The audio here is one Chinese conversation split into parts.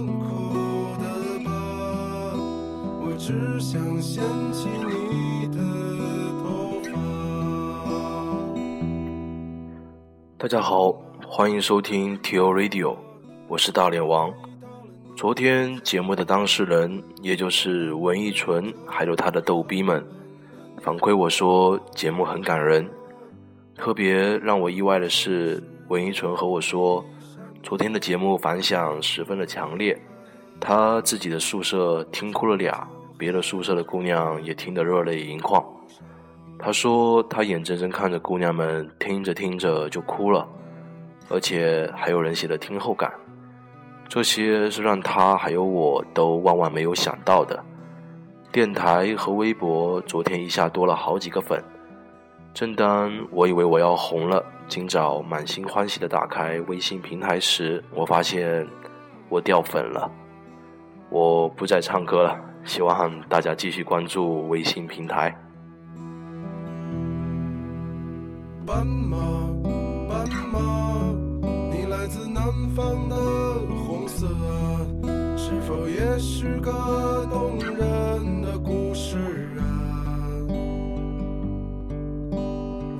伤口的疤，我只想掀起你的头发。大家好，欢迎收听 T O Radio，我是大脸王。昨天节目的当事人，也就是文艺纯，还有他的逗逼们，反馈我说节目很感人。特别让我意外的是，文艺纯和我说，昨天的节目反响十分的强烈，他自己的宿舍听哭了俩，别的宿舍的姑娘也听得热泪盈眶。他说他眼睁睁看着姑娘们听着听着就哭了，而且还有人写了听后感，这些是让他还有我都万万没有想到的。电台和微博昨天一下多了好几个粉，正当我以为我要红了，今早满心欢喜的打开微信平台时，我发现我掉粉了。我不再唱歌了，希望大家继续关注微信平台。斑马，斑马，你来自南方的红色啊，是否也是个动人的故事啊？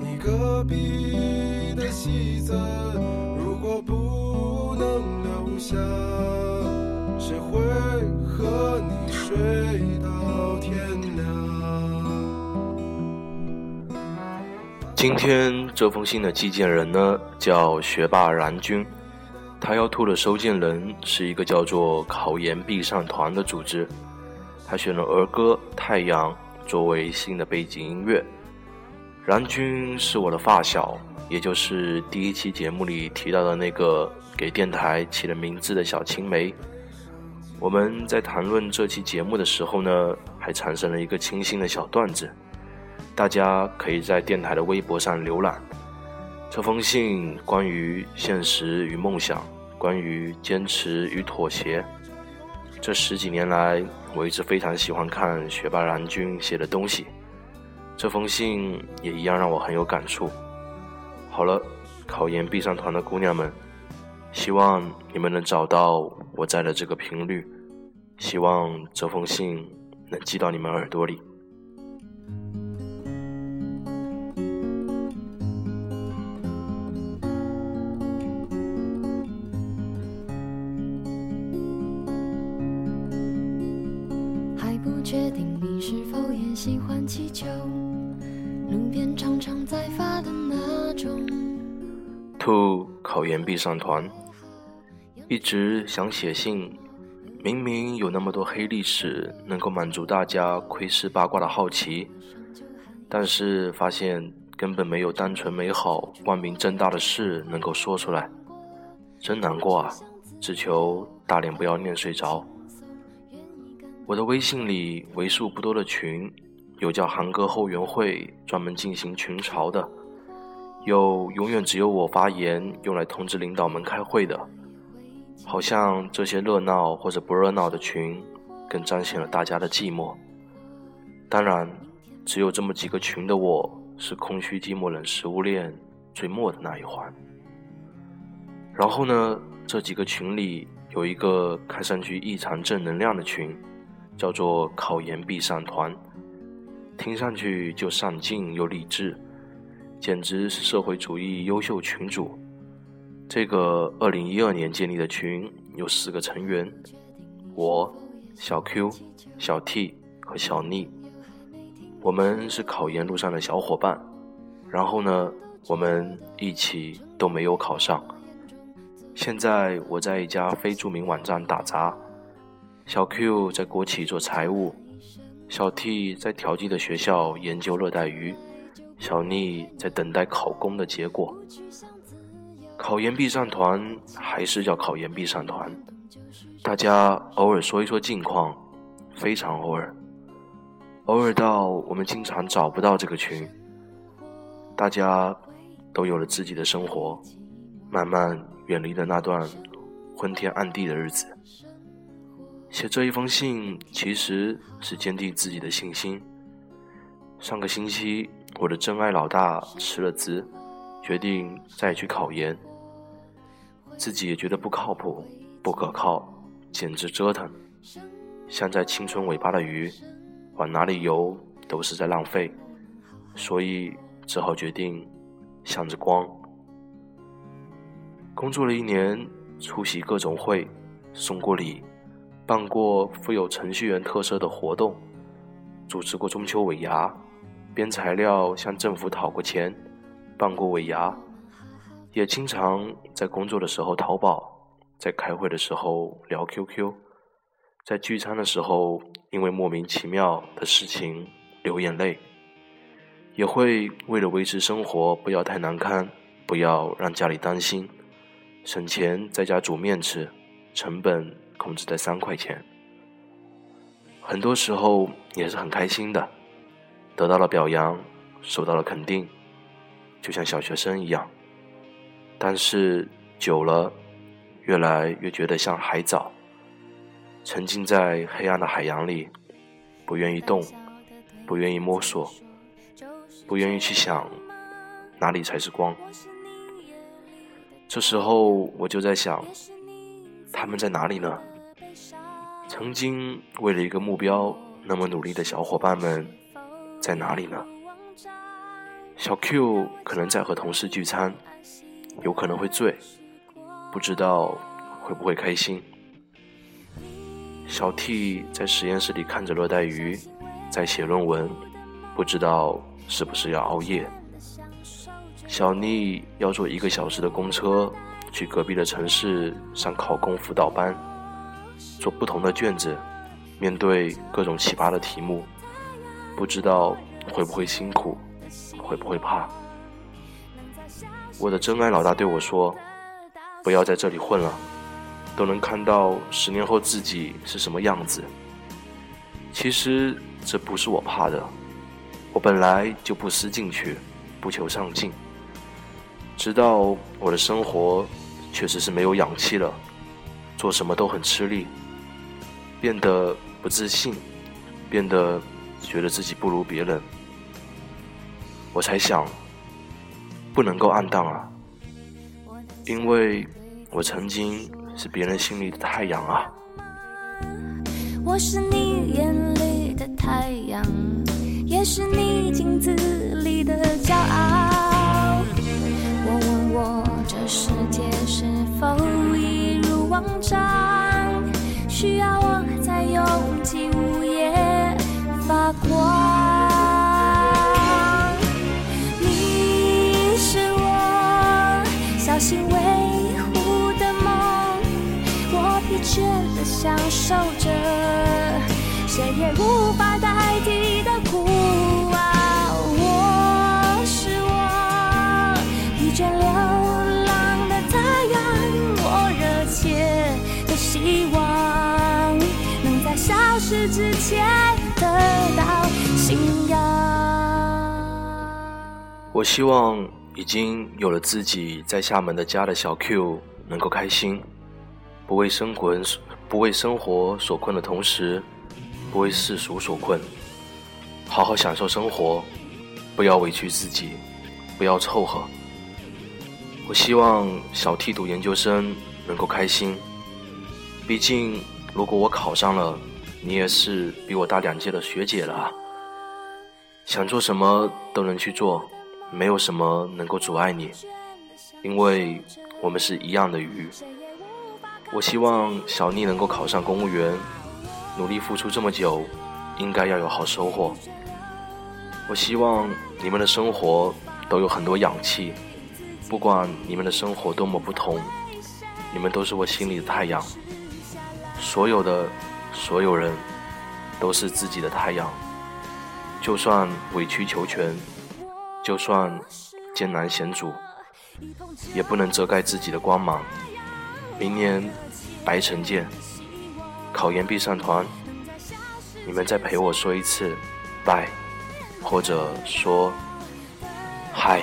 你隔壁戏子，如果不能留下，谁会和你睡到天亮？今天这封信的寄件人呢，叫学霸然君，他要吐的收件人是一个叫做“考研必上团”的组织，他选了儿歌《太阳》作为新的背景音乐。然君是我的发小，也就是第一期节目里提到的那个给电台起了名字的小青梅。我们在谈论这期节目的时候呢，还产生了一个清新的小段子。大家可以在电台的微博上浏览这封信，关于现实与梦想，关于坚持与妥协。这十几年来，我一直非常喜欢看学霸蓝君写的东西，这封信也一样让我很有感触。好了，考研必上团的姑娘们，希望你们能找到我在的这个频率，希望这封信能寄到你们耳朵里。还不确定你是否也喜欢气球，路边常常在发的兔。考研必上团，一直想写信，明明有那么多黑历史能够满足大家窥视八卦的好奇，但是发现根本没有单纯美好、光明正大的事能够说出来，真难过啊！只求大脸不要念睡着。我的微信里为数不多的群，有叫韩哥后援会，专门进行群嘲的。有永远只有我发言，用来通知领导们开会的，好像这些热闹或者不热闹的群，更彰显了大家的寂寞。当然，只有这么几个群的我，是空虚、寂寞、冷食物链最末的那一环。然后呢，这几个群里有一个看上去异常正能量的群，叫做“考研必上团”，听上去就上进又励志。简直是社会主义优秀群主。这个二零一二年建立的群有四个成员：我、小 Q、小 T 和小妮。我们是考研路上的小伙伴。然后呢，我们一起都没有考上。现在我在一家非著名网站打杂，小 Q 在国企做财务，小 T 在调剂的学校研究热带鱼。小妮在等待考公的结果。考研必上团还是叫考研必上团，大家偶尔说一说近况，非常偶尔，偶尔到我们经常找不到这个群。大家都有了自己的生活，慢慢远离了那段昏天暗地的日子。写这一封信其实是坚定自己的信心。上个星期，我的真爱老大辞了职，决定再去考研。自己也觉得不靠谱、不可靠，简直折腾，像在青春尾巴的鱼，往哪里游都是在浪费，所以只好决定向着光。工作了一年，出席各种会，送过礼，办过富有程序员特色的活动，主持过中秋尾牙。编材料向政府讨过钱，办过尾牙，也经常在工作的时候淘宝，在开会的时候聊 QQ，在聚餐的时候因为莫名其妙的事情流眼泪，也会为了维持生活不要太难堪，不要让家里担心，省钱在家煮面吃，成本控制在三块钱，很多时候也是很开心的。得到了表扬，受到了肯定，就像小学生一样。但是久了，越来越觉得像海藻，沉浸在黑暗的海洋里，不愿意动，不愿意摸索，不愿意去想哪里才是光。这时候我就在想，他们在哪里呢？曾经为了一个目标那么努力的小伙伴们。在哪里呢？小 Q 可能在和同事聚餐，有可能会醉，不知道会不会开心。小 T 在实验室里看着热带鱼，在写论文，不知道是不是要熬夜。小妮要坐一个小时的公车去隔壁的城市上考公辅导班，做不同的卷子，面对各种奇葩的题目。不知道会不会辛苦，会不会怕？我的真爱老大对我说：“不要在这里混了，都能看到十年后自己是什么样子。”其实这不是我怕的，我本来就不思进取，不求上进。直到我的生活确实是没有氧气了，做什么都很吃力，变得不自信，变得……觉得自己不如别人，我才想，不能够暗淡啊，因为我曾经是别人心里的太阳啊。我是你眼里的太阳，也是你镜子里的骄傲。我问我这世界是否一如往常，需要受着，谁也无法代替的孤傲。我是我疲倦流浪的太阳，我热切的希望能在消失之前。得到信仰。我希望已经有了自己在厦门的家的小 Q 能够开心，不为生活不为生活所困的同时，不为世俗所困，好好享受生活，不要委屈自己，不要凑合。我希望小 T 读研究生能够开心，毕竟如果我考上了。你也是比我大两届的学姐了啊，想做什么都能去做，没有什么能够阻碍你，因为我们是一样的鱼。我希望小妮能够考上公务员，努力付出这么久，应该要有好收获。我希望你们的生活都有很多氧气，不管你们的生活多么不同，你们都是我心里的太阳。所有的。所有人都是自己的太阳，就算委曲求全，就算艰难险阻，也不能遮盖自己的光芒。明年，白城见。考研必上团，你们再陪我说一次，拜，或者说嗨。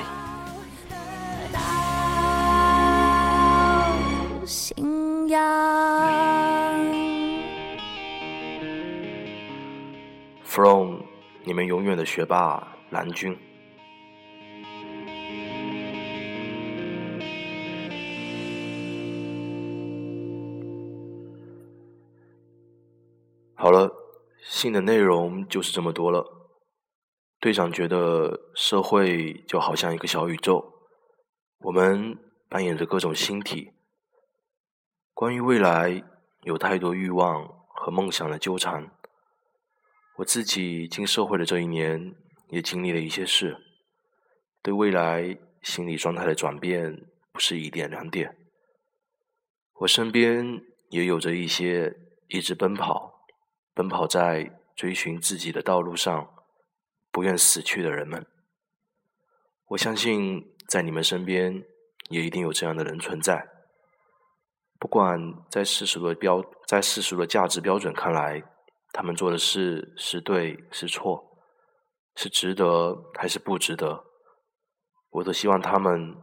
From 你们永远的学霸蓝军。好了，信的内容就是这么多了。队长觉得社会就好像一个小宇宙，我们扮演着各种星体。关于未来，有太多欲望和梦想的纠缠。我自己进社会的这一年，也经历了一些事，对未来心理状态的转变不是一点两点。我身边也有着一些一直奔跑、奔跑在追寻自己的道路上。不愿死去的人们，我相信在你们身边也一定有这样的人存在。不管在世俗的标，在世俗的价值标准看来，他们做的事是对是错，是值得还是不值得，我都希望他们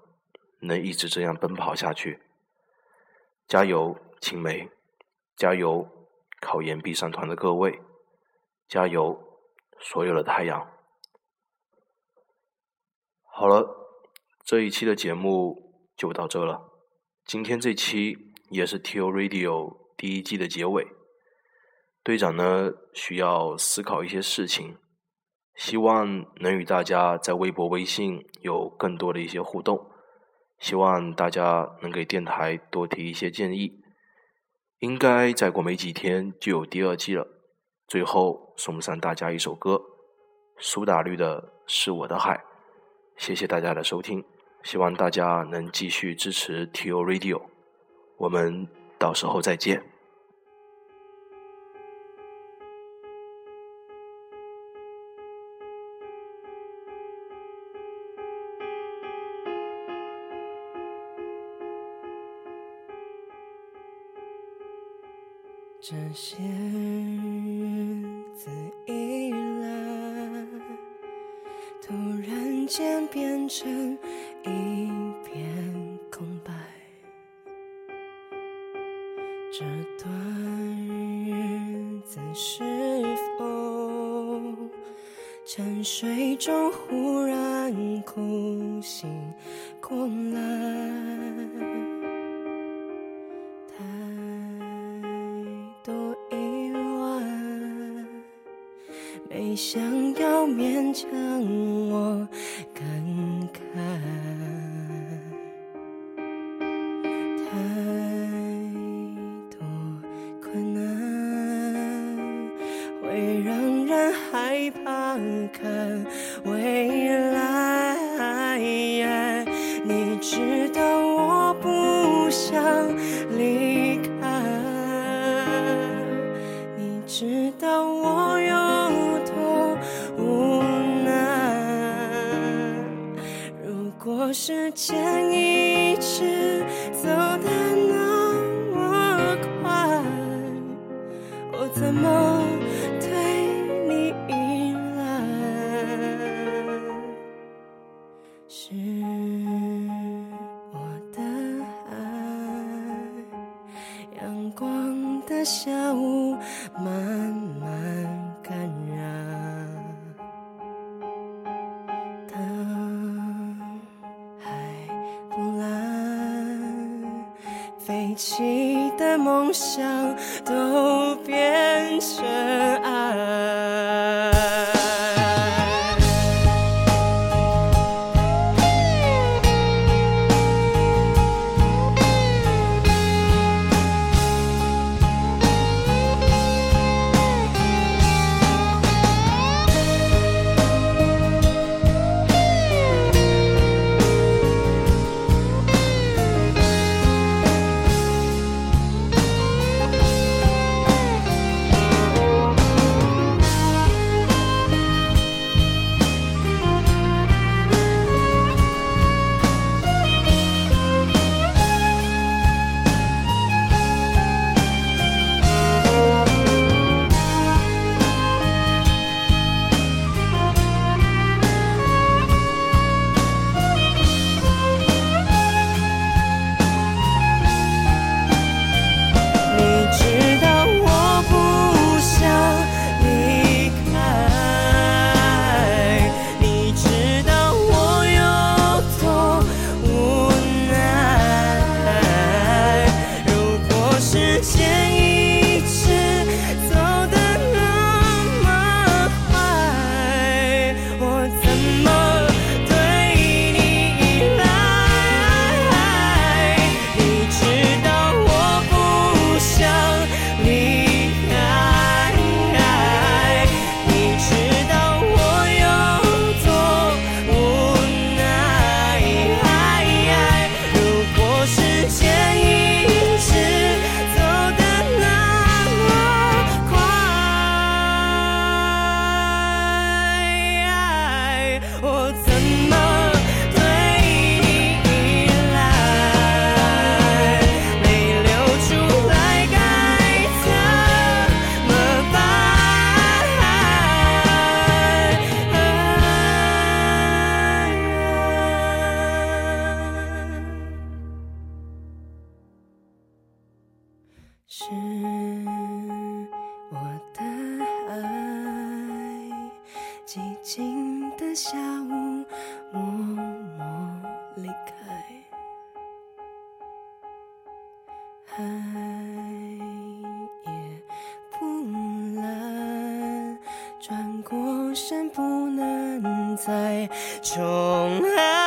能一直这样奔跑下去。加油，青梅！加油，考研必上团的各位！加油，所有的太阳！好了，这一期的节目就到这了。今天这期也是 T O Radio 第一季的结尾。队长呢需要思考一些事情，希望能与大家在微博、微信有更多的一些互动。希望大家能给电台多提一些建议。应该再过没几天就有第二季了。最后送上大家一首歌，苏打绿的《是我的海》。谢谢大家的收听，希望大家能继续支持 T O Radio，我们到时候再见。这些日子以来，突然间变成一片空白。这段日子是否沉睡中忽然哭醒过来？下午慢慢感染。当海不蓝，飞起的梦想海也不蓝，转过身不能再重来。